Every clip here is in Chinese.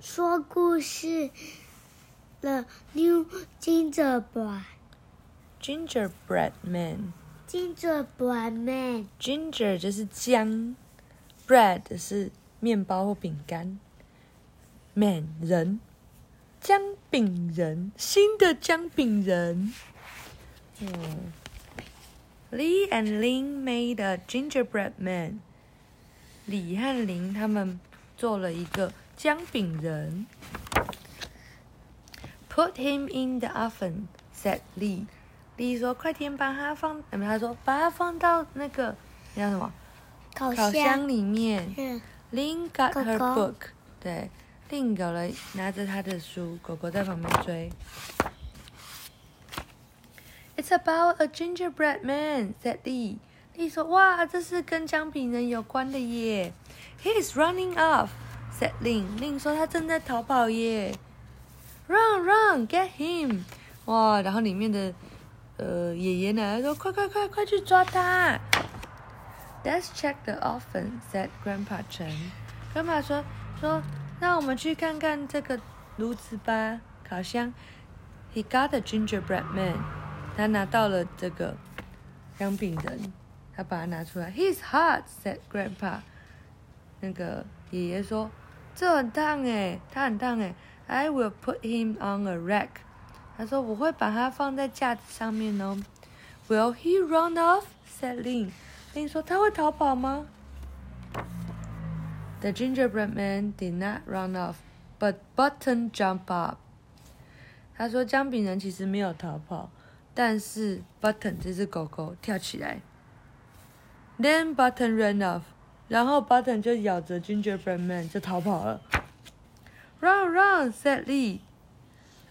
说故事的 New Gingerbread Gingerbread Man。Gingerbread Man Ginger 就是姜，bread 是面包或饼干，man 人，姜饼人，新的姜饼人。嗯，Lee and Lin made a gingerbread man。李和林他们做了一个姜饼人。Put him in the oven, said Lee. Lee 说：“快点把它放，呃，他说把它放到那个那叫什么烤烤箱里面。嗯 Lin got her book，对，Lin 狗了拿着他的书，狗狗在旁边追。It's about a gingerbread man," said Lee. Lee 说：“哇，这是跟姜饼人有关的耶。”He is running off," said Lin. Lin 说他正在逃跑耶。Run, run, get him! 哇，然后里面的呃爷爷奶奶说：“快快快快去抓他！” Let's check the oven," said Grandpa Chen. Grandpa 说说，让我们去看看这个炉子吧，烤箱。He got a gingerbread man. 他拿到了这个姜饼人，他把它拿出来。He's hot," said Grandpa. 那个爷爷说：“这很烫诶，他很烫诶。I will put him on a rack." 他说：“我会把它放在架子上面哦。” Will he run off? said Lin. Lin 说：“他会逃跑吗？” The gingerbread man did not run off, but Button jumped up. 他说姜饼人其实没有逃跑，但是 Button 这只狗狗跳起来。Then Button ran off. 然后 Button 就咬着 gingerbread man 就逃跑了。Run, run, said Lee.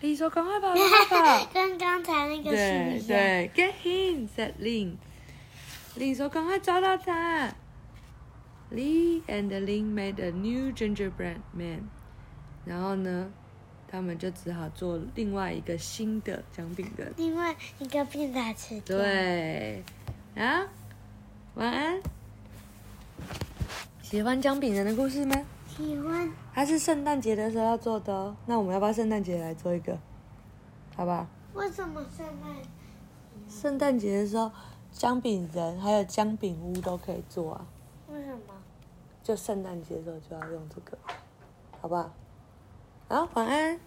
Lee 说：“赶快跑，赶快跑！”跟刚才那个是对。对，Get him, said Ling. Lee 说：“赶快抓到他。” Lee and Lin made a new gingerbread man。然后呢，他们就只好做另外一个新的姜饼人。另外一个变大吃掉。对，啊，晚安。喜欢姜饼人的故事吗？喜欢它是圣诞节的时候要做的哦。那我们要不要圣诞节来做一个？好不好？为什么圣诞？圣诞节的时候，姜饼人还有姜饼屋都可以做啊。为什么？就圣诞节的时候就要用这个，好不好？好，晚安。